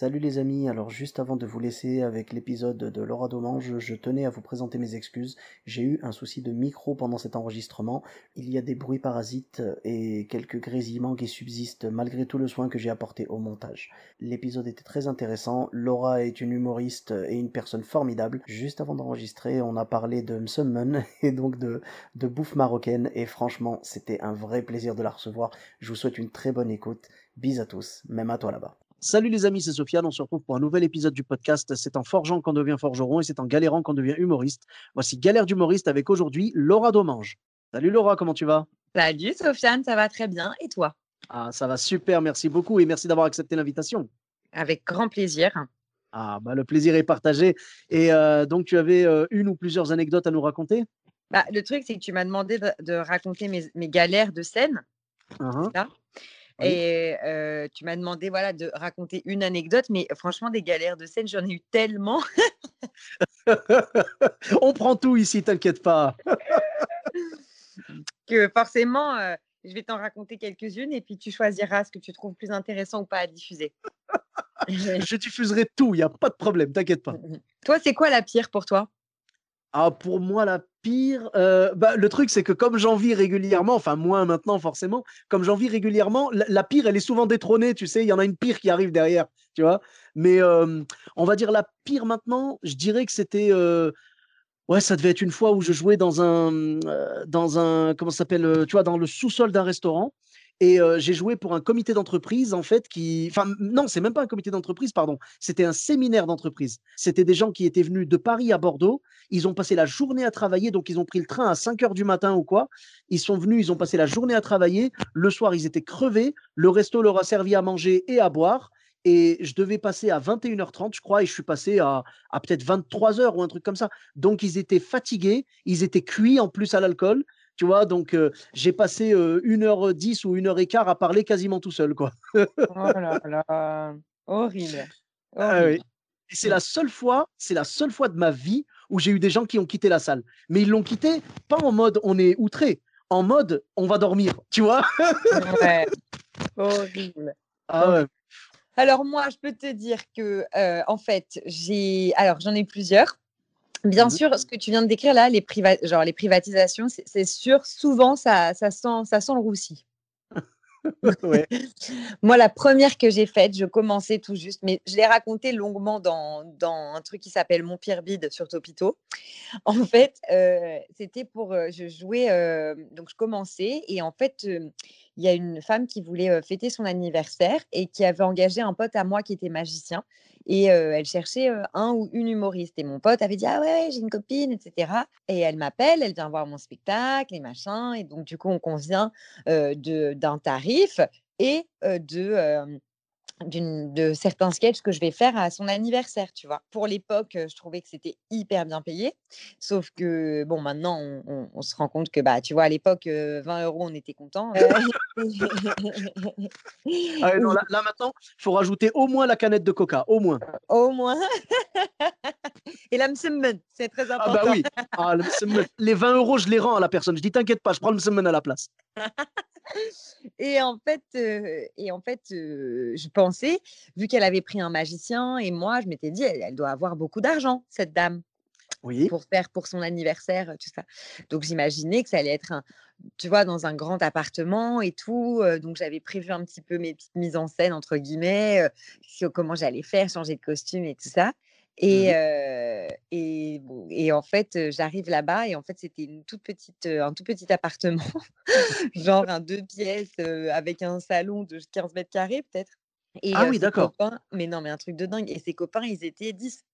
Salut les amis, alors juste avant de vous laisser avec l'épisode de Laura Domange, je tenais à vous présenter mes excuses. J'ai eu un souci de micro pendant cet enregistrement. Il y a des bruits parasites et quelques grésillements qui subsistent malgré tout le soin que j'ai apporté au montage. L'épisode était très intéressant. Laura est une humoriste et une personne formidable. Juste avant d'enregistrer, on a parlé de Msummen et donc de, de bouffe marocaine et franchement, c'était un vrai plaisir de la recevoir. Je vous souhaite une très bonne écoute. Bis à tous, même à toi là-bas. Salut les amis, c'est Sofiane. On se retrouve pour un nouvel épisode du podcast. C'est en forgeant qu'on devient forgeron et c'est en galérant qu'on devient humoriste. Voici Galère d'humoriste avec aujourd'hui Laura Domange. Salut Laura, comment tu vas? Salut Sofiane, ça va très bien. Et toi? Ah, ça va super, merci beaucoup et merci d'avoir accepté l'invitation. Avec grand plaisir. Ah, bah le plaisir est partagé. Et euh, donc, tu avais euh, une ou plusieurs anecdotes à nous raconter? Bah, Le truc, c'est que tu m'as demandé de, de raconter mes, mes, galères de scène. Là. Oui. Et euh, tu m'as demandé voilà, de raconter une anecdote, mais franchement, des galères de scène, j'en ai eu tellement. On prend tout ici, t'inquiète pas. que forcément, euh, je vais t'en raconter quelques-unes et puis tu choisiras ce que tu trouves plus intéressant ou pas à diffuser. je diffuserai tout, il n'y a pas de problème, t'inquiète pas. Toi, c'est quoi la pire pour toi? Ah, pour moi, la pire, euh, bah, le truc, c'est que comme j'en vis régulièrement, enfin moins maintenant forcément, comme j'en vis régulièrement, la, pire, elle est souvent détrônée, tu sais, il y en a une pire qui arrive derrière, tu vois. Mais euh, on va dire la pire maintenant, je dirais que c'était, euh, ouais, ça devait être une fois où je jouais dans un, dans un, comment s'appelle, tu vois, dans le sous-sol d'un restaurant. Et euh, j'ai joué pour un comité d'entreprise, en fait, qui. Enfin, non, c'est même pas un comité d'entreprise, pardon. C'était un séminaire d'entreprise. C'était des gens qui étaient venus de Paris à Bordeaux. Ils ont passé la journée à travailler, donc ils ont pris le train à 5 heures du matin ou quoi. Ils sont venus, ils ont passé la journée à travailler. Le soir, ils étaient crevés. Le resto leur a servi à manger et à boire. Et je devais passer à 21h30, je crois, et je suis passé à, à peut-être 23h ou un truc comme ça. Donc, ils étaient fatigués, ils étaient cuits en plus à l'alcool tu vois donc euh, j'ai passé euh, 1h10 ou 1h15 à parler quasiment tout seul quoi. Oh là là horrible, ah, oui. et c'est la seule fois c'est la seule fois de ma vie où j'ai eu des gens qui ont quitté la salle. Mais ils l'ont quitté pas en mode on est outré en mode on va dormir tu vois. Ouais. horrible. Ah ouais. Alors moi je peux te dire que euh, en fait j'ai alors j'en ai plusieurs Bien mmh. sûr, ce que tu viens de décrire là, les, priva genre, les privatisations, c'est sûr, souvent, ça, ça, sent, ça sent le roussi. ouais. Moi, la première que j'ai faite, je commençais tout juste, mais je l'ai raconté longuement dans, dans, un truc qui s'appelle Mon pire bide sur Topito. En fait, euh, c'était pour. Euh, je jouais, euh, donc je commençais, et en fait, il y a une femme qui voulait fêter son anniversaire et qui avait engagé un pote à moi qui était magicien et elle cherchait un ou une humoriste. Et mon pote avait dit Ah ouais, j'ai une copine, etc. Et elle m'appelle, elle vient voir mon spectacle et machin. Et donc, du coup, on convient d'un tarif et de de certains sketchs que je vais faire à son anniversaire, tu vois. Pour l'époque, je trouvais que c'était hyper bien payé. Sauf que, bon, maintenant, on, on, on se rend compte que, bah, tu vois, à l'époque, 20 euros, on était content. ah non, là, là, maintenant, il faut rajouter au moins la canette de coca, au moins. Au moins. Et la msummen, c'est très important. Ah bah oui, ah, les 20 euros, je les rends à la personne. Je dis, t'inquiète pas, je prends le msummen à la place. et en fait, euh, et en fait euh, je pensais, vu qu'elle avait pris un magicien, et moi, je m'étais dit, elle, elle, doit avoir beaucoup d'argent, cette dame. Oui. Pour faire pour son anniversaire, tout ça. Donc, j'imaginais que ça allait être, un, tu vois, dans un grand appartement et tout. Euh, donc, j'avais prévu un petit peu mes petites mises en scène, entre guillemets, comment j'allais faire, changer de costume et tout ça. Et, Mmh euh, et, en fait, j'arrive là-bas et en fait, c'était une toute petite, un tout petit appartement, genre un deux pièces euh, avec un salon de 15 mètres carrés peut-être. Et ah oui, d'accord. Mais non, mais un truc de dingue. Et ses copains, ils étaient 10.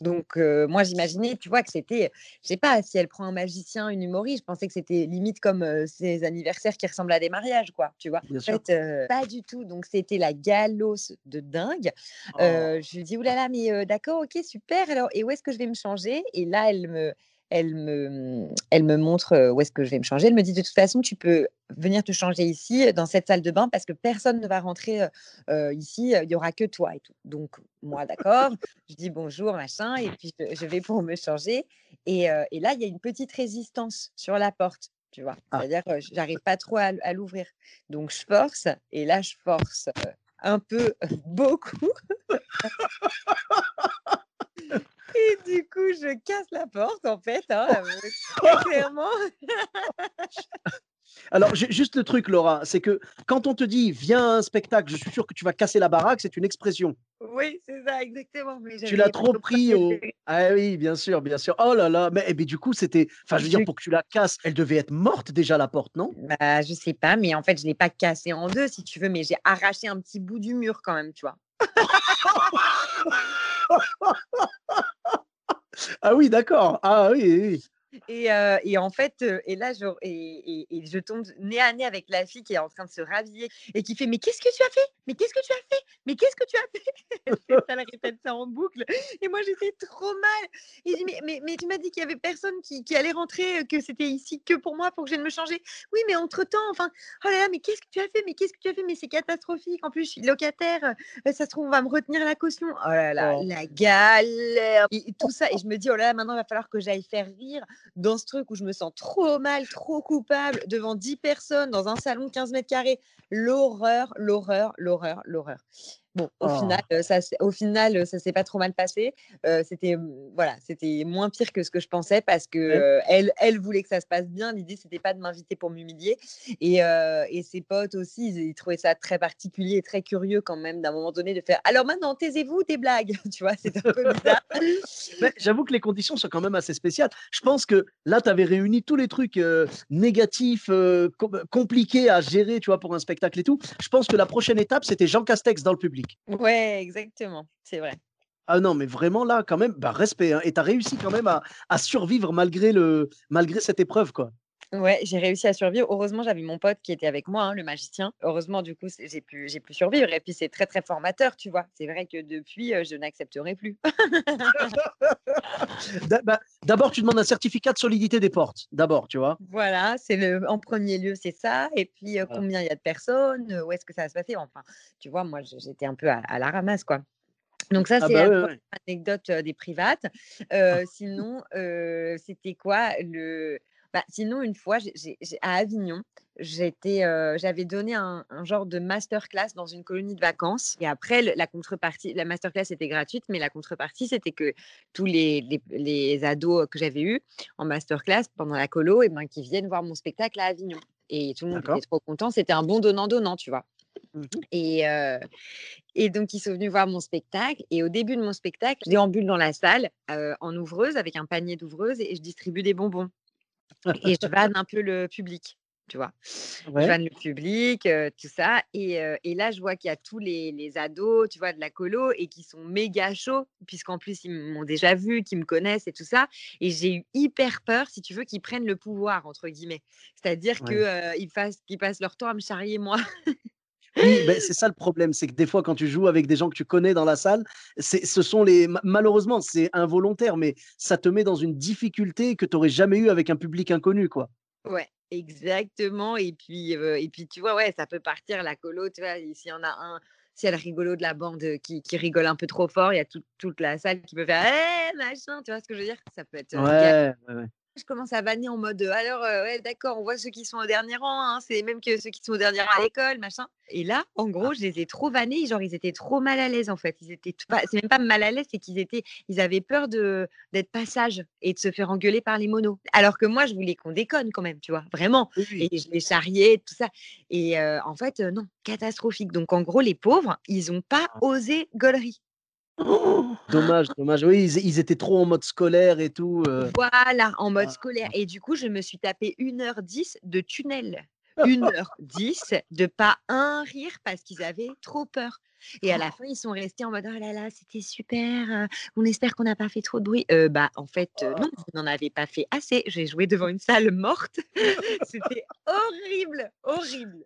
Donc, moi, j'imaginais, tu vois, que c'était, je sais pas, si elle prend un magicien, une humoriste, je pensais que c'était limite comme ces anniversaires qui ressemblent à des mariages, quoi, tu vois? en fait, pas du tout. Donc, c'était la galosse de dingue. Oh. je lui dis, oulala, mais d'accord, ok, super. Alors, et où est-ce que je vais me changer? Et là, elle me, elle me, elle me montre où est-ce que je vais me changer. Elle me dit de toute façon, tu peux venir te changer ici, dans cette salle de bain, parce que personne ne va rentrer ici, il n'y aura que toi et tout. Donc, moi, d'accord, je dis bonjour, machin, et puis je, vais pour me changer. Et, et là, il y a une petite résistance sur la porte, tu vois. Ah. C'est-à-dire, j'arrive pas trop à, à l'ouvrir. Donc, je force, et là, je force un peu, beaucoup. Et du coup, je casse la porte, en fait, hein, euh, clairement. Alors, juste le truc, Laura, c'est que quand on te dit viens à un spectacle, je suis sûr que tu vas casser la baraque, c'est une expression. Oui, c'est ça, exactement. tu l'as trop pris au. Ah oui, bien sûr, bien sûr. Oh là là, mais, eh du coup, c'était. Enfin, je veux dire, pour que tu la casses, elle devait être morte déjà, la porte, non? Bah, je sais pas, mais en fait, je ne l'ai pas cassée en deux, si tu veux, mais j'ai arraché un petit bout du mur quand même, tu vois. ah oui, d'accord. Ah oui, oui. Et, et, en fait, et là, je, et, et, je tombe nez à nez avec la fille qui est en train de se rhabiller et qui fait Mais qu'est-ce que tu as fait? Mais qu'est-ce que tu as fait? Mais qu'est-ce que tu as fait? Elle répète ça en boucle. Et moi, j'étais trop mal. Et je dis mais, mais, mais, tu m'as dit qu'il y avait personne qui, qui allait rentrer, que c'était ici que pour moi, pour que je vienne me changer? Oui, mais entre-temps, enfin, oh là là, mais qu'est-ce que tu as fait? Mais qu'est-ce que tu as fait? Mais c'est catastrophique. En plus, je suis locataire. ça se trouve, on va me retenir la caution. Oh là là, oh. la galère. Et tout ça. Et je me dis Oh là là, maintenant, il va falloir que j'aille faire rire dans ce truc où je me sens trop mal, trop coupable devant 10 personnes dans un salon de 15 mètres carrés. L'horreur, l'horreur, l'horreur, l'horreur. Bon, au final, oh. ça, au final, ça s'est pas trop mal passé. c'était voilà, c'était moins pire que ce que je pensais parce que elle, elle voulait que ça se passe bien. L'idée, c'était pas de m'inviter pour m'humilier. Et, et, ses potes aussi, ils, trouvaient ça très particulier et très curieux quand même d'un moment donné de faire. Alors maintenant, taisez-vous des blagues, tu vois, c'est un peu bizarre. J'avoue que les conditions sont quand même assez spéciales. Je pense que là, tu avais réuni tous les trucs négatifs, compliqués à gérer, tu vois, pour un spectacle et tout. Je pense que la prochaine étape, c'était Jean Castex dans le public. Ouais, exactement, c'est vrai. Ah non, mais vraiment là, quand même, bah, respect. Hein, et tu as réussi quand même à, à survivre malgré, le, malgré cette épreuve, quoi. Ouais, j'ai réussi à survivre. Heureusement, j'avais mon pote qui était avec moi, hein, le magicien. Heureusement, du coup, j'ai pu, j'ai pu survivre. Et puis, c'est très, très formateur, tu vois. C'est vrai que depuis, je n'accepterai plus. Bah, d'abord, tu demandes un certificat de solidité des portes. D'abord, tu vois. Voilà, c'est le, en premier lieu, c'est ça. Et puis, combien il y a de personnes Où est-ce que ça va se passer? Enfin, tu vois, moi, j'étais un peu à, la ramasse, quoi. Donc ça, ah c'est bah anecdote des privates. Sinon, c'était quoi le bah, sinon, une fois, à Avignon, j'étais, j'avais donné un, genre de masterclass dans une colonie de vacances. Et après, la contrepartie, la masterclass était gratuite, mais la contrepartie, c'était que tous les, les, ados que j'avais eus en masterclass pendant la colo, et eh ben, qui viennent voir mon spectacle à Avignon. Et tout le monde était trop content. C'était un bon donnant-donnant, tu vois. Mmh et, et donc, ils sont venus voir mon spectacle. Et au début de mon spectacle, je déambule dans la salle en ouvreuse avec un panier d'ouvreuse et je distribue des bonbons et je vanne un peu le public, tu vois? Je vanne le public, tout ça. Et, et, là, je vois qu'il y a tous les, les, ados, tu vois, de la colo et qui sont méga chauds, puisqu'en plus, ils m'ont déjà vu, qu'ils me connaissent et tout ça. Et j'ai eu hyper peur, si tu veux, qu'ils prennent le pouvoir, entre guillemets. C'est-à-dire qu'ils qu'ils passent leur temps à me charrier, moi. Oui, ben, c'est ça le problème, c'est que des fois, quand tu joues avec des gens que tu connais dans la salle, ce sont les. Malheureusement, c'est involontaire, mais ça te met dans une difficulté que tu n'aurais jamais eu avec un public inconnu, quoi. Ouais, exactement. Et puis, et puis, tu vois, ouais, ça peut partir la colo, tu vois, s'il y en a un, s'il y a le rigolo de la bande qui, qui, rigole un peu trop fort, il y a toute la salle qui peut faire «Eh, machin, tu vois ce que je veux dire? Ça peut être. Ouais, ouais, ouais je commence à vanner en mode alors ouais d'accord on voit ceux qui sont au dernier rang hein, c'est même que ceux qui sont au dernier rang à l'école machin et là en gros je les ai trop vannés genre ils étaient trop mal à l'aise en fait. Ils étaient pas c'est même pas mal à l'aise c'est qu'ils étaient ils avaient peur de d'être passage et de se faire engueuler par les monos. Alors que moi je voulais qu'on déconne quand même tu vois vraiment. Et je les charriais tout ça. Et en fait non catastrophique. Donc en gros les pauvres ils ont pas ah. osé gaulerie dommage, dommage. Oui, ils, étaient trop en mode scolaire et tout. Voilà, en mode scolaire. Et du coup, je me suis tapé 1h10 de tunnel 1h10 de pas un rire parce qu'ils avaient trop peur. Et à la fin, ils sont restés en mode oh là là, c'était super. on espère qu'on n'a pas fait trop de bruit. bah, en fait, non, vous n'en avez pas fait assez. J'ai joué devant une salle morte. c'était horrible, horrible.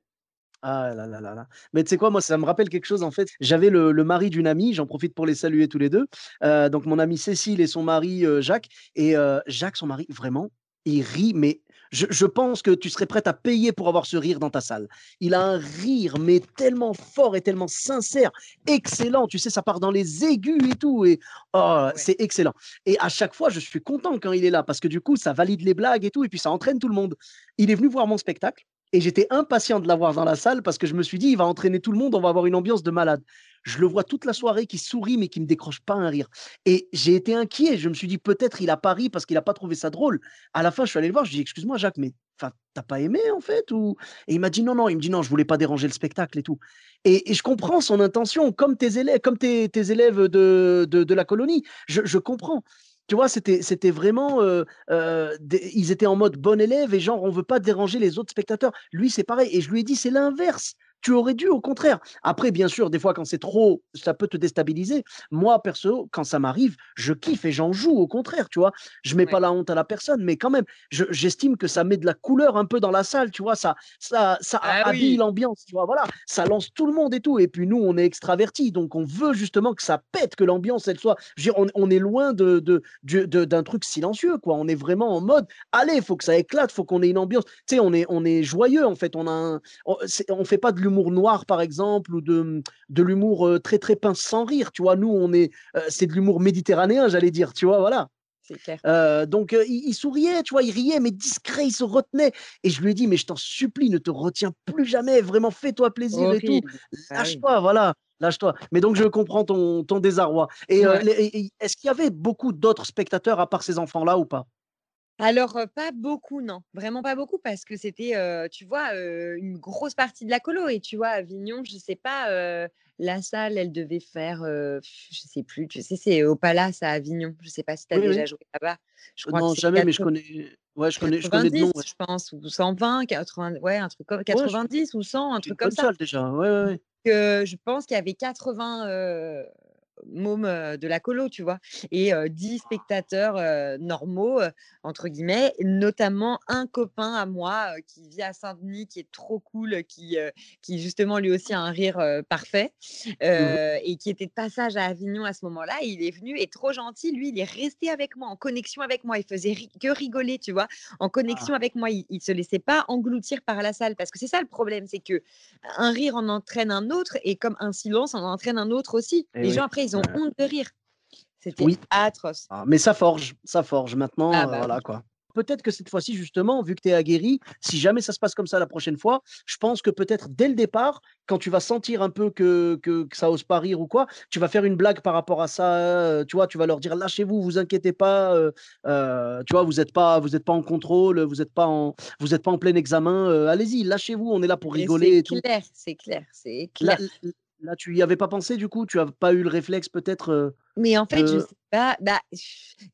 Ah là là là là. Mais tu sais quoi, moi, ça me rappelle quelque chose en fait. J'avais le, mari d'une amie, j'en profite pour les saluer tous les deux. donc mon amie Cécile et son mari Jacques. Et Jacques, son mari, vraiment, il rit, mais je, pense que tu serais prête à payer pour avoir ce rire dans ta salle. Il a un rire, mais tellement fort et tellement sincère, excellent. Tu sais, ça part dans les aigus et tout. Et oh, c'est excellent. Et à chaque fois, je suis content quand il est là parce que du coup, ça valide les blagues et tout, et puis ça entraîne tout le monde. Il est venu voir mon spectacle. Et j'étais impatient de l'avoir dans la salle parce que je me suis dit, il va entraîner tout le monde, on va avoir une ambiance de malade. Je le vois toute la soirée qui sourit, mais qui me décroche pas un rire. Et j'ai été inquiet. Je me suis dit, peut-être il a pas ri parce qu'il n'a pas trouvé ça drôle. À la fin, je suis allé le voir. Je dis, excuse-moi, Jacques, mais t'as pas aimé en fait ou... Et il m'a dit, non, non. Il me dit, non, je voulais pas déranger le spectacle et tout. Et, je comprends son intention, comme tes élèves, comme tes, élèves de, de, la colonie. Je comprends tu vois, c'était, vraiment. Euh, euh, ils étaient en mode bon élève et genre, on veut pas déranger les autres spectateurs. Lui, c'est pareil. Et je lui ai dit, c'est l'inverse. Tu aurais dû, au contraire. Après, bien sûr, des fois, quand c'est trop, ça peut te déstabiliser. Moi, perso, quand ça m'arrive, je kiffe et j'en joue, au contraire, tu vois. Je mets pas la honte à la personne, mais quand même, j'estime que ça met de la couleur un peu dans la salle, tu vois. Ça, ça, ça ah habille l'ambiance, tu vois. Voilà, ça lance tout le monde et tout. Et puis, nous, on est extravertis, donc on veut justement que ça pète, que l'ambiance, elle soit. Je veux dire, on, est loin de, de, d'un truc silencieux, quoi. On est vraiment en mode, allez, faut que ça éclate, faut qu'on ait une ambiance. Tu sais, on est, on est joyeux, en fait. On a on, on fait pas de l'humour noir, par exemple, ou de, de l'humour euh, très, très pince sans rire. Tu vois, nous, on est, euh, c'est de l'humour méditerranéen, j'allais dire, tu vois, voilà. Euh, donc il, souriait, tu vois, il riait, mais discret, il se retenait. Et je lui ai dit, mais je t'en supplie, ne te retiens plus jamais, vraiment fais-toi plaisir et tout. Ah Lâche-toi, voilà. Lâche-toi. Mais donc, je comprends ton, ton désarroi. Et, et est-ce qu'il y avait beaucoup d'autres spectateurs à part ces enfants-là ou pas? Alors, pas beaucoup, non. Vraiment pas beaucoup parce que c'était, tu vois, une grosse partie de la colo et tu vois, Avignon, je sais pas, la salle, elle devait faire, je sais plus, tu sais, c'est au Palace à Avignon. Je sais pas si tu as déjà joué là-bas. Je crois non, jamais, mais je connais ouais, je connais je connais de nom, je pense ou 120, 80 ouais, un truc comme 90 ou 100, un truc comme ça. salle déjà, ouais, ouais, ouais. je pense qu'il y avait 80, môme de la colo, tu vois, et 10 spectateurs normaux, entre guillemets, notamment un copain à moi qui vit à Saint-Denis, qui est trop cool, qui, qui justement lui aussi a un rire parfait, mmh et qui était de passage à Avignon à ce moment-là. Il est venu et trop gentil, lui, il est resté avec moi, en connexion avec moi. Il faisait que rigoler, tu vois, en ah. connexion avec moi. Il, ne se laissait pas engloutir par la salle, parce que c'est ça le problème, c'est que un rire en entraîne un autre, et comme un silence en entraîne un autre aussi. Les gens après ils ont honte de rire. C'était atroce. Ah, mais ça forge, ça forge maintenant, ah, bah voilà quoi. Peut-être que cette fois-ci, justement, vu que tu es aguerri, si jamais ça se passe comme ça la prochaine fois, je pense que peut-être dès le départ, quand tu vas sentir un peu que, que, ça ose pas rire ou quoi, tu vas faire une blague par rapport à ça. Euh, tu vois, tu vas leur dire lâchez-vous, vous inquiétez pas. Euh, euh, tu vois, vous n'êtes pas, vous êtes pas en contrôle, vous n'êtes pas en, vous êtes pas en plein examen. Allez-y, lâchez-vous, on est là pour rigoler et, tout. C'est clair, c'est clair. Là, tu y avais pas pensé du coup? Tu n'as pas eu le réflexe peut-être Mais en fait, je sais pas. Bah,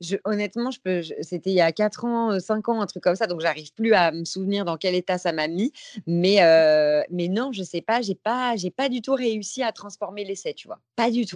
je, honnêtement, je peux. C'était il y a 4 ans, 5 ans, un truc comme ça, donc j'arrive plus à me souvenir dans quel état ça m'a mis. Mais, mais non, je sais pas. J'ai pas, j'ai pas du tout réussi à transformer l'essai, tu vois. Pas du tout.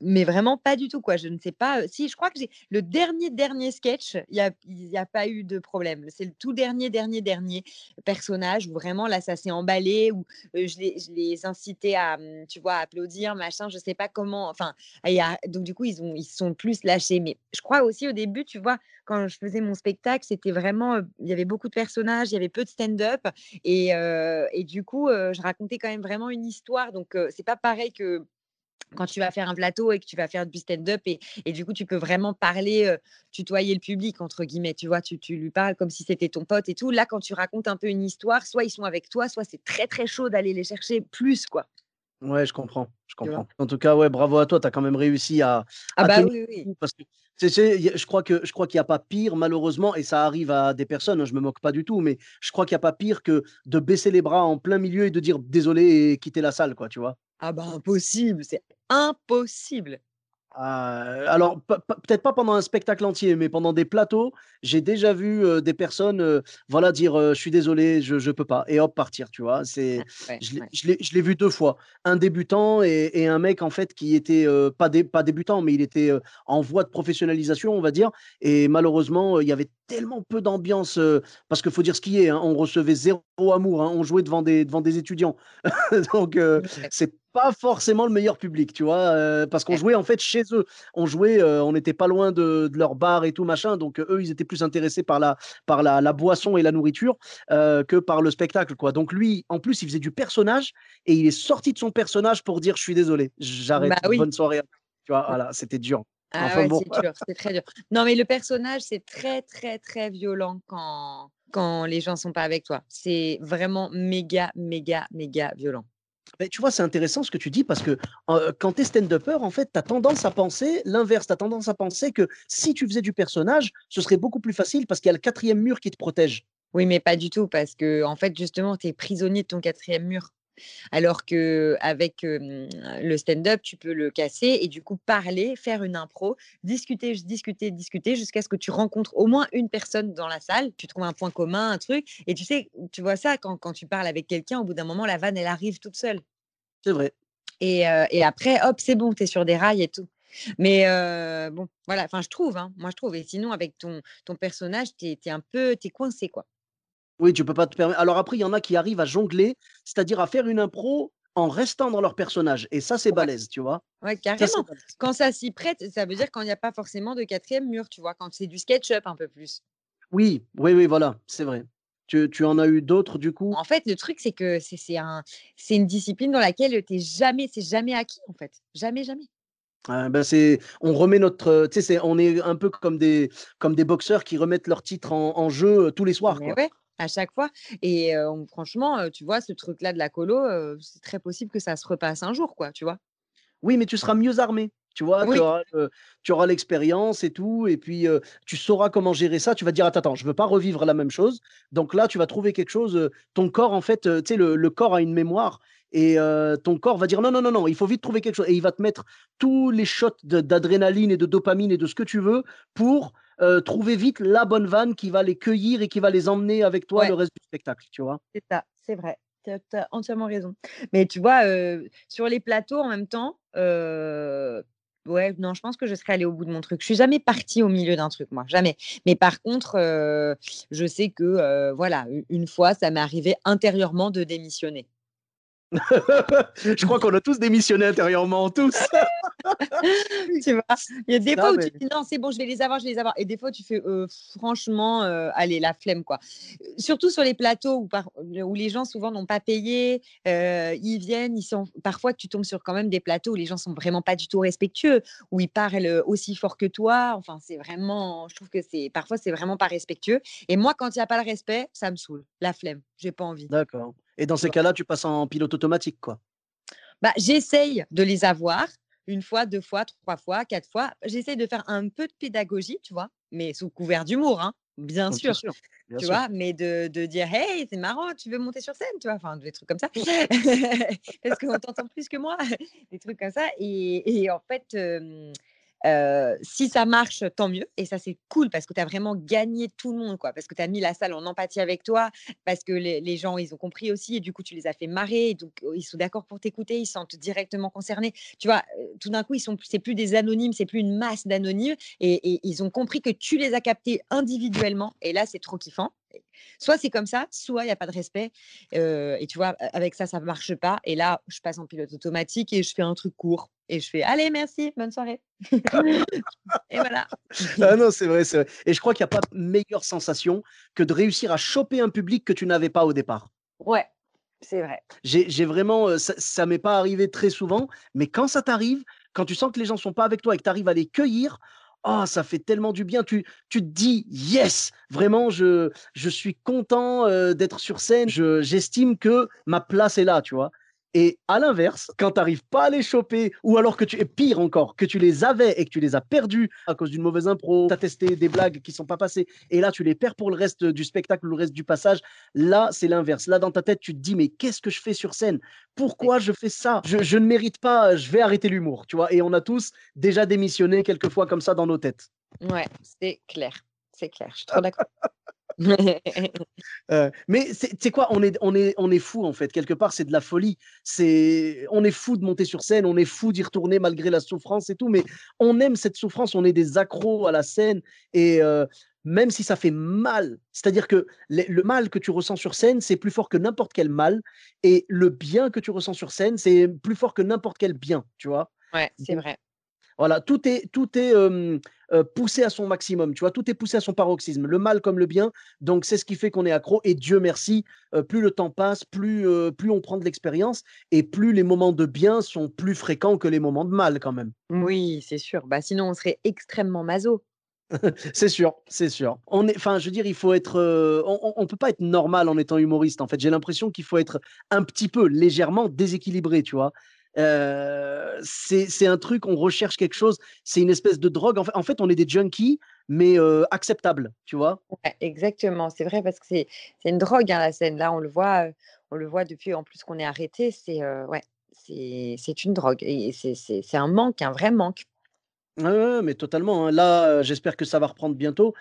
Mais vraiment pas du tout quoi. Je ne sais pas. Si je crois que j'ai le dernier dernier sketch, il y a, a pas eu de problème. C'est le tout dernier dernier dernier personnage où vraiment là ça s'est emballé où je, les, je les incitais à mmh, tu vois applaudir machin. Je sais pas comment. Enfin, y a, donc du coup ils ont ils sont plus lâchés. Mais je crois aussi au début tu vois quand je faisais mon spectacle c'était vraiment il y avait beaucoup de personnages, il y avait peu de stand-up et, et du coup je racontais quand même vraiment une histoire. Donc c'est pas pareil que quand tu vas faire un plateau et que tu vas faire du stand-up et, et du coup tu peux vraiment parler, euh, tutoyer le public entre guillemets, tu vois, tu, tu lui parles comme si c'était ton pote et tout. Là, quand tu racontes un peu une histoire, soit ils sont avec toi, soit c'est très très chaud d'aller les chercher plus quoi. Ouais, je comprends, je comprends. En tout cas, ouais, bravo à toi, tu as quand même réussi à, Ah à bah oui, oui. parce que je crois que je crois qu'il n'y a pas pire, malheureusement, et ça arrive à des personnes, hein, je me moque pas du tout, mais je crois qu'il n'y a pas pire que de baisser les bras en plein milieu et de dire désolé et quitter la salle, quoi, tu vois? Ah bah impossible, c'est impossible. Ah, alors, pe- pe- peut-être pas pendant un spectacle entier, mais pendant des plateaux, j'ai déjà vu euh, des personnes, euh, voilà, dire je suis désolé, je, je peux pas, et hop, partir, tu vois? C'est, Ah, ouais, je l'ai ouais. vu deux fois. Un débutant et, et un mec, en fait, qui était pas, dé- pas débutant, mais il était en voie de professionnalisation, on va dire. Et malheureusement, il y avait tellement peu d'ambiance, parce qu'il faut dire ce qui est, hein, on recevait zéro amour, hein, on jouait devant des, devant des étudiants. Donc, c'est pas forcément le meilleur public, tu vois, euh, parce qu'on jouait en fait chez eux. On jouait, euh, on n'était pas loin de, de leur bar et tout machin, donc euh, eux, ils étaient plus intéressés par la, par la, la boisson et la nourriture euh, que par le spectacle, quoi. Donc lui, en plus, il faisait du personnage et il est sorti de son personnage pour dire je suis désolé, j'arrête, Bah oui. bonne soirée. Tu vois, voilà, c'était dur. Ah Enfin ouais, bon. c'est dur, c'est très dur. Non, mais le personnage, c'est très, très, très violent quand, quand les gens sont pas avec toi. C'est vraiment méga, méga, méga violent. Mais tu vois, c'est intéressant ce que tu dis parce que euh, quand tu es stand-upper, en fait, tu as tendance à penser l'inverse. Tu as tendance à penser que si tu faisais du personnage, ce serait beaucoup plus facile parce qu'il y a le quatrième mur qui te protège. Oui, mais pas du tout, parce que, en fait, justement, tu es prisonnier de ton quatrième mur. Alors que avec euh, le stand-up, tu peux le casser et du coup parler, faire une impro, discuter, discuter, discuter jusqu'à ce que tu rencontres au moins une personne dans la salle, tu trouves un point commun, un truc, et tu sais, tu vois ça quand, quand tu parles avec quelqu'un, au bout d'un moment, la vanne, elle arrive toute seule. C'est vrai. Et, euh, et après, hop, c'est bon, tu es sur des rails et tout. Mais euh, bon, voilà, enfin, je trouve, hein, moi je trouve. Et sinon, avec ton, ton personnage, tu es, un peu, t'es coincé, quoi. Oui, tu peux pas te permettre. Alors après, il y en a qui arrivent à jongler, c'est-à-dire à faire une impro en restant dans leur personnage. Et ça, c'est Ouais, balèze, tu vois. c'est carrément. Quand ça s'y prête, ça veut dire quand il n'y a pas forcément de quatrième mur, tu vois, quand c'est du SketchUp un peu plus. Oui, oui, oui, voilà, c'est vrai. Tu, tu en as eu d'autres, du coup? En fait, le truc, c'est que c'est c'est un, c'est une discipline dans laquelle t'es jamais, c'est jamais acquis, en fait. Jamais, jamais. Ah, ben c'est, on remet notre, tu sais, on est un peu comme des, comme des boxeurs qui remettent leur titre en, en jeu euh, tous les soirs, quoi. ouais, à chaque fois. Et franchement, tu vois, ce truc-là de la colo, c'est très possible que ça se repasse un jour, quoi, tu vois? Oui, mais tu seras mieux armé. Tu vois, tu Oui, auras, euh, tu auras l'expérience et tout, et puis euh, tu sauras comment gérer ça. Tu vas te dire, attends, attends, je veux pas revivre la même chose. Donc là, tu vas trouver quelque chose. euh, ton corps, en fait, euh, tu sais, le, le corps a une mémoire, et ton corps va dire, non, non, non, non, il faut vite trouver quelque chose. Et il va te mettre tous les shots d'adrénaline et de dopamine et de ce que tu veux pour euh, trouver vite la bonne vanne qui va les cueillir et qui va les emmener avec toi le reste du spectacle, tu vois? c'est ça, c'est vrai. Tu as, entièrement raison. Mais tu vois, euh, sur les plateaux, en même temps, euh, ouais, non, je pense que je serais allée au bout de mon truc. Je suis jamais partie au milieu d'un truc, moi, jamais. Mais par contre, euh, je sais que, euh, voilà, une fois, ça m'est arrivé intérieurement de démissionner. Je crois qu'on a tous démissionné intérieurement, tous. Tu vois, il y a des Non, fois où mais tu dis non, c'est bon, je vais les avoir, je vais les avoir. Et des fois, tu fais euh, franchement, euh, allez, la flemme, quoi. Surtout sur les plateaux où, par- où les gens souvent n'ont pas payé, euh, ils viennent, ils sont. Parfois, tu tombes sur quand même des plateaux où les gens sont vraiment pas du tout respectueux, où ils parlent aussi fort que toi. Enfin, c'est vraiment, je trouve que c'est parfois c'est vraiment pas respectueux. Et moi, quand il n'y a pas le respect, ça me saoule, la flemme, j'ai pas envie. D'accord. Et dans ces cas-là, tu passes en pilote automatique, quoi. Bah, j'essaye de les avoir une fois, deux fois, trois fois, quatre fois. J'essaye de faire un peu de pédagogie, tu vois, mais sous couvert d'humour, hein, bien Bien sûr, sûr, bien tu sûr. vois, mais de, de dire hey, c'est marrant, tu veux monter sur scène, tu vois, enfin des trucs comme ça, parce qu'on t'entend plus que moi, des trucs comme ça. Et, et en fait, euh, si ça marche, tant mieux. Et ça, c'est cool parce que tu as vraiment gagné tout le monde, quoi. Parce que tu as mis la salle en empathie avec toi, parce que les, gens, ils ont compris aussi, et du coup, tu les as fait marrer, et donc euh, ils sont d'accord pour t'écouter, ils se sentent directement concernés. Tu vois, tout d'un coup, ils sont, c'est plus des anonymes, c'est plus une masse d'anonymes, et, ils ont compris que tu les as captés individuellement, et là, c'est trop kiffant. Soit c'est comme ça, soit il n'y a pas de respect. et tu vois, avec ça, ça ne marche pas. Et là, je passe en pilote automatique et je fais un truc court. Et je fais Allez, merci, bonne soirée. et voilà. Ah non, c'est vrai, c'est vrai. Et je crois qu'il n'y a pas meilleure sensation que de réussir à choper un public que tu n'avais pas au départ. Ouais, C'est vrai. J'ai vraiment, ça, ça m'est pas arrivé très souvent, mais quand ça t'arrive, quand tu sens que les gens sont pas avec toi et que tu arrives à les cueillir, oh, ça fait tellement du bien. Tu, tu te dis, yes, vraiment, je, je suis content d'être sur scène. J'estime que ma place est là, tu vois. Et à l'inverse, quand tu n'arrives pas à les choper, ou alors que tu es pire encore, que tu les avais et que tu les as perdus à cause d'une mauvaise impro, tu as testé des blagues qui sont pas passées, et là tu les perds pour le reste du spectacle, le reste du passage, là c'est l'inverse. Là dans ta tête, tu te dis, mais qu'est-ce que je fais sur scène? Pourquoi je fais ça? Je, je, ne mérite pas, je vais arrêter l'humour, tu vois. Et on a tous déjà démissionné quelquefois comme ça dans nos têtes. Ouais, c'est clair. C'est clair, je suis trop d'accord. Euh, mais c'est quoi on est, on, est, on est fou en fait. Quelque part, c'est de la folie. C'est On est fou de monter sur scène, on est fou d'y retourner malgré la souffrance et tout. Mais on aime cette souffrance, on est des accros à la scène. Et euh, même si ça fait mal, c'est-à-dire que le, mal que tu ressens sur scène, c'est plus fort que n'importe quel mal. Et le bien que tu ressens sur scène, c'est plus fort que n'importe quel bien, tu vois? Ouais, c'est vrai. Voilà, tout est, tout est poussé à son maximum, tu vois, tout est poussé à son paroxysme, le mal comme le bien. Donc, c'est ce qui fait qu'on est accro. Et Dieu merci, plus le temps passe, plus, plus on prend de l'expérience et plus les moments de bien sont plus fréquents que les moments de mal, quand même. Oui, c'est sûr. Bah, sinon, on serait extrêmement maso. c'est sûr, c'est sûr. On est, enfin, je veux dire, il faut être, on, ne peut pas être normal en étant humoriste. En fait, j'ai l'impression qu'il faut être un petit peu, légèrement déséquilibré, tu vois c'est un truc, on recherche quelque chose, c'est une espèce de drogue. En fait, on est des junkies, mais acceptables, tu vois? Exactement, c'est vrai parce que c'est une drogue, hein, la scène. Là, on le voit, on le voit depuis en plus qu'on est arrêté. C'est ouais, c'est une drogue et c'est un manque, un vrai manque. Oui, mais totalement, hein. Là, j'espère que ça va reprendre bientôt.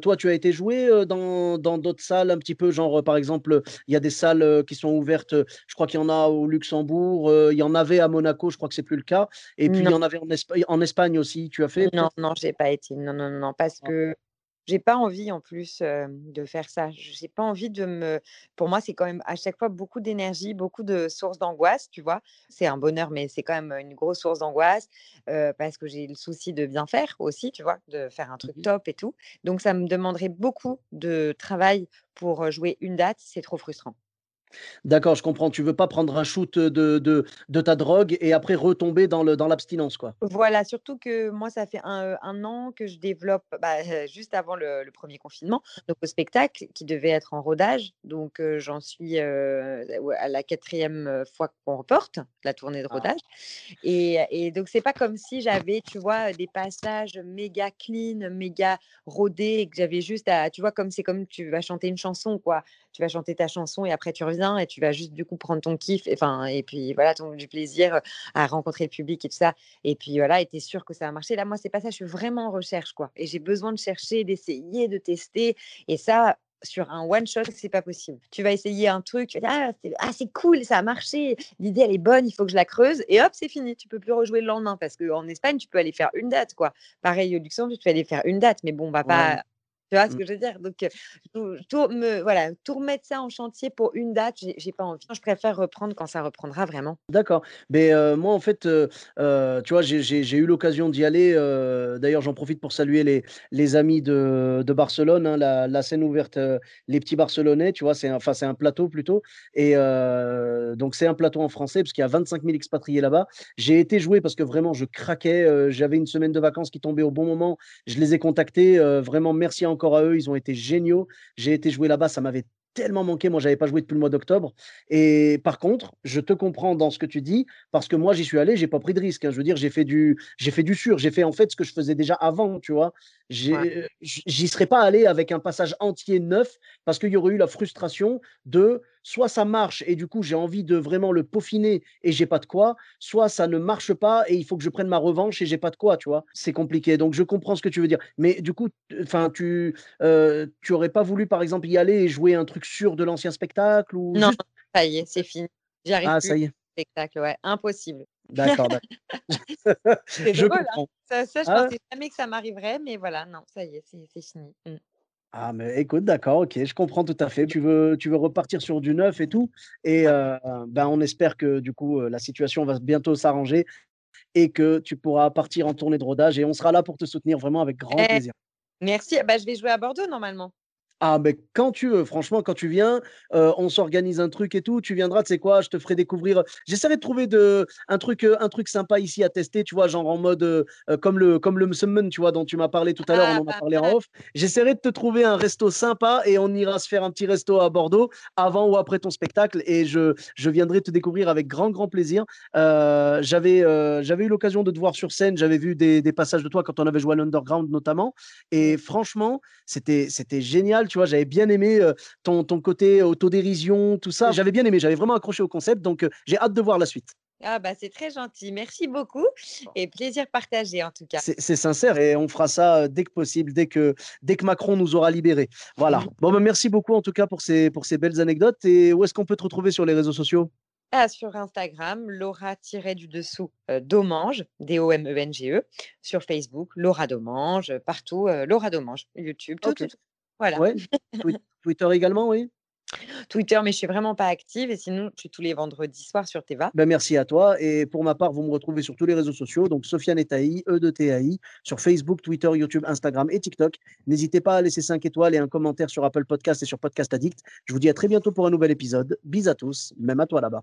toi, tu as été joué, dans d'autres salles un petit peu, genre, par exemple, il y a des salles, qui sont ouvertes, je crois qu'il y en a au Luxembourg, il y en avait à Monaco, je crois que c'est plus le cas et puis il y en avait en en Espagne aussi, tu as fait Non, non, j'ai pas été. Non, non, non, parce que j'ai pas envie en plus de faire ça. J'ai pas envie de me. Pour moi, c'est quand même à chaque fois beaucoup d'énergie, beaucoup de sources d'angoisse, tu vois. C'est un bonheur, mais c'est quand même une grosse source d'angoisse parce que j'ai le souci de bien faire aussi, tu vois, de faire un truc mmh top et tout. Donc, ça me demanderait beaucoup de travail pour jouer une date. C'est trop frustrant. D'accord, je comprends. Tu veux pas prendre un shoot de, de, de ta drogue et après retomber dans le, dans l'abstinence, quoi. Voilà, surtout que moi, ça fait un, an que je développe, bah, juste avant le, premier confinement, donc au spectacle qui devait être en rodage. Donc, j'en suis à la quatrième fois qu'on reporte la tournée de ah. rodage. Et, et donc, c'est pas comme si j'avais, tu vois, des passages méga clean, méga rodés, et que j'avais juste à, tu vois, comme c'est comme tu vas chanter une chanson, quoi. Tu vas chanter ta chanson et après tu reviens et tu vas juste du coup prendre ton kiff et, et puis voilà, ton, du plaisir à rencontrer le public et tout ça. Et puis voilà, et tu es sûr que ça va marcher. Là, moi, c'est pas ça, je suis vraiment en recherche quoi. Et j'ai besoin de chercher, d'essayer, de tester. Et ça, sur un one shot, c'est pas possible. Tu vas essayer un truc, tu vas dire ah c'est ah, cool, ça a marché, l'idée elle est bonne, il faut que je la creuse et hop c'est fini. Tu peux plus rejouer le lendemain parce qu'en Espagne tu peux aller faire une date quoi. Pareil au Luxembourg tu peux aller faire une date, mais bon on va pas tu vois ce mmh. que je veux dire? Donc, tout, me, voilà, tout remettre ça en chantier pour une date, j'ai pas envie. Je préfère reprendre quand ça reprendra vraiment. D'accord. Mais moi, en fait, tu vois, j'ai eu l'occasion d'y aller. D'ailleurs, j'en profite pour saluer les, les amis de, de Barcelone, hein, la, la, scène ouverte, les petits Barcelonais, tu vois, c'est enfin, un plateau plutôt. Et donc, c'est un plateau en français, parce qu'il y a 25 000 expatriés là-bas. J'ai été joué parce que vraiment, je craquais. J'avais une semaine de vacances qui tombait au bon moment. Je les ai contactés. vraiment, merci encore à eux. Ils ont été géniaux. J'ai été jouer là-bas, ça m'avait tellement manqué. Moi, j'avais pas joué depuis le mois d'octobre. Et par contre, je te comprends dans ce que tu dis parce que moi, j'y suis allé, j'ai pas pris de risque. Hein. Je veux dire, j'ai fait du, j'ai fait du sûr. J'ai fait en fait ce que je faisais déjà avant, tu vois. J'y serais pas allé avec un passage entier neuf parce qu'il y aurait eu la frustration de soit ça marche et du coup j'ai envie de vraiment le peaufiner et j'ai pas de quoi, soit ça ne marche pas et il faut que je prenne ma revanche et j'ai pas de quoi, tu vois. C'est compliqué. Donc je comprends ce que tu veux dire. Mais du coup, enfin tu euh, tu aurais pas voulu par exemple y aller et jouer un truc sûr de l'ancien spectacle ou Non, ça y est, c'est fini. J'arrive ah, ça y est. Spectacle, ouais, impossible. D'accord. je hein. comprends. Ça, je ah. pensais jamais que ça m'arriverait, mais voilà, non, ça y est, c'est fini. Mmh. Ah, mais écoute, d'accord, ok, je comprends tout à fait. Tu veux, tu veux repartir sur du neuf et tout. Et ben, on espère que du coup, la situation va bientôt s'arranger et que tu pourras partir en tournée de rodage et on sera là pour te soutenir vraiment avec grand eh, plaisir. Merci. Bah, je vais jouer à Bordeaux normalement. Ah, mais quand tu veux, franchement, quand tu viens, euh, on s'organise un truc et tout. Tu viendras, tu sais quoi, je te ferai découvrir. J'essaierai de trouver de, un, truc, euh, un truc sympa ici à tester, tu vois, genre en mode euh, comme le, comme le tu vois, dont tu m'as parlé tout à l'heure, on en a ah, parlé en off. J'essaierai de te trouver un resto sympa et on ira se faire un petit resto à Bordeaux avant ou après ton spectacle et je, je viendrai te découvrir avec grand, grand plaisir. j'avais, j'avais eu l'occasion de te voir sur scène, j'avais vu des, des, passages de toi quand on avait joué à l'Underground notamment. Et franchement, c'était, c'était génial tu vois, j'avais bien aimé ton, ton côté autodérision, tout ça. J'avais bien aimé, j'avais vraiment accroché au concept, donc j'ai hâte de voir la suite. Ah bah c'est très gentil, merci beaucoup et plaisir partagé en tout cas. C'est sincère et on fera ça dès que possible, dès que, dès que Macron nous aura libérés. Voilà. Bon bah, merci beaucoup en tout cas pour ces, pour ces belles anecdotes et où est-ce qu'on peut te retrouver sur les réseaux sociaux? Ah, sur Instagram, Laura-du-dessous Domange, D-O-M-E-N-G-E. Sur Facebook, Laura Domange, partout, Laura Domange, YouTube, tout, tout, tout. Voilà. Twitter également, oui. Twitter, mais je suis vraiment pas active et sinon, je suis tous les vendredis soirs sur Teva. Ben merci à toi. Et pour ma part, vous me retrouvez sur tous les réseaux sociaux, donc Sofiane Etaï, E de TAI, sur Facebook, Twitter, YouTube, Instagram et TikTok. N'hésitez pas à laisser 5 étoiles et un commentaire sur Apple Podcast et sur Podcast Addict. Je vous dis à très bientôt pour un nouvel épisode. Bis à tous, même à toi là-bas.